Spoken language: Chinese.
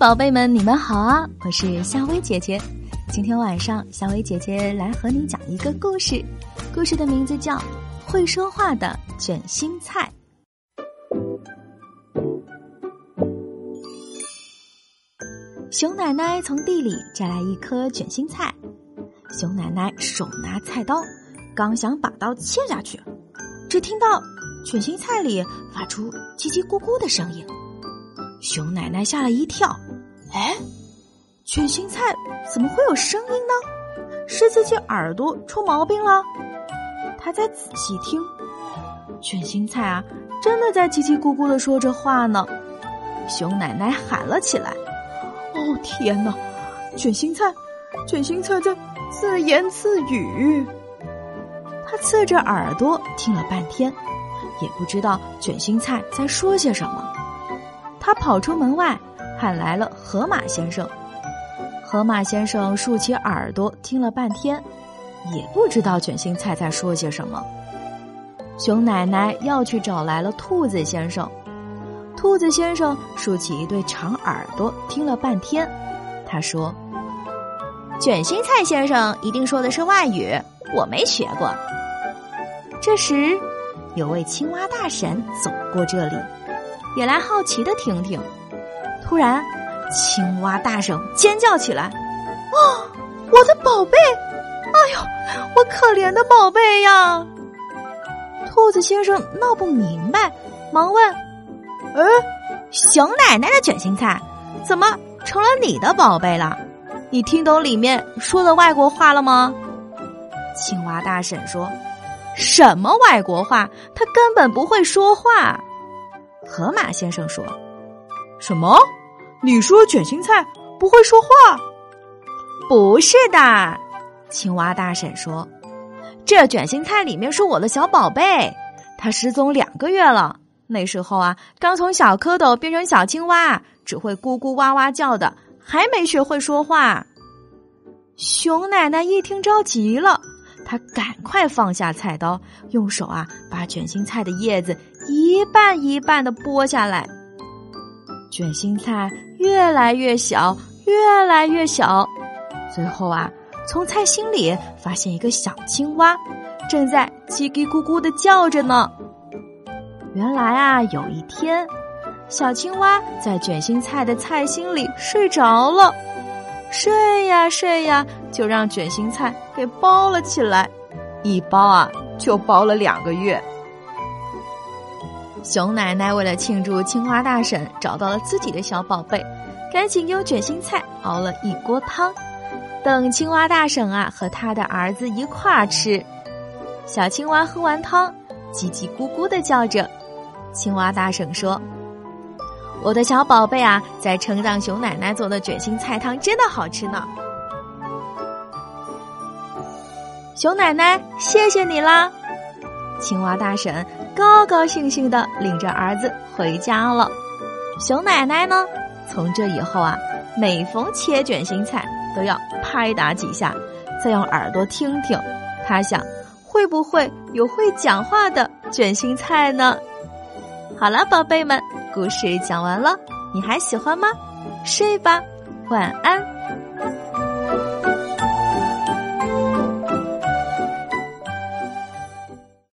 宝贝们，你们好啊！我是夏薇姐姐。今天晚上，夏薇姐姐来和你讲一个故事，故事的名字叫《会说话的卷心菜》。熊奶奶从地里摘来一颗卷心菜，熊奶奶手拿菜刀，刚想把刀切下去，只听到卷心菜里发出叽叽咕咕的声音。熊奶奶吓了一跳，哎，卷心菜怎么会有声音呢？是自己耳朵出毛病了？他再仔细听，卷心菜啊，真的在叽叽咕咕的说着话呢。熊奶奶喊了起来：“哦天哪，卷心菜，卷心菜在自言自语。”他侧着耳朵听了半天，也不知道卷心菜在说些什么。他跑出门外，喊来了河马先生。河马先生竖起耳朵听了半天，也不知道卷心菜在说些什么。熊奶奶要去找来了兔子先生。兔子先生竖起一对长耳朵听了半天，他说：“卷心菜先生一定说的是外语，我没学过。”这时，有位青蛙大婶走过这里。也来好奇的听听。突然，青蛙大婶尖叫起来：“啊，我的宝贝！哎呦，我可怜的宝贝呀！”兔子先生闹不明白，忙问：“哎，熊奶奶的卷心菜怎么成了你的宝贝了？你听懂里面说的外国话了吗？”青蛙大婶说：“什么外国话？他根本不会说话。”河马先生说：“什么？你说卷心菜不会说话？不是的。”青蛙大婶说：“这卷心菜里面是我的小宝贝，它失踪两个月了。那时候啊，刚从小蝌蚪变成小青蛙，只会咕咕哇哇叫的，还没学会说话。”熊奶奶一听着急了。她赶快放下菜刀，用手啊把卷心菜的叶子一半一半的剥下来。卷心菜越来越小，越来越小，最后啊，从菜心里发现一个小青蛙，正在叽叽咕咕的叫着呢。原来啊，有一天，小青蛙在卷心菜的菜心里睡着了。睡呀睡呀，就让卷心菜给包了起来，一包啊就包了两个月。熊奶奶为了庆祝青蛙大婶找到了自己的小宝贝，赶紧用卷心菜熬了一锅汤，等青蛙大婶啊和他的儿子一块儿吃。小青蛙喝完汤，叽叽咕咕的叫着。青蛙大婶说。我的小宝贝啊，在称赞熊奶奶做的卷心菜汤真的好吃呢。熊奶奶，谢谢你啦！青蛙大婶高高兴兴的领着儿子回家了。熊奶奶呢，从这以后啊，每逢切卷心菜都要拍打几下，再用耳朵听听，她想会不会有会讲话的卷心菜呢？好了，宝贝们。故事讲完了，你还喜欢吗？睡吧，晚安。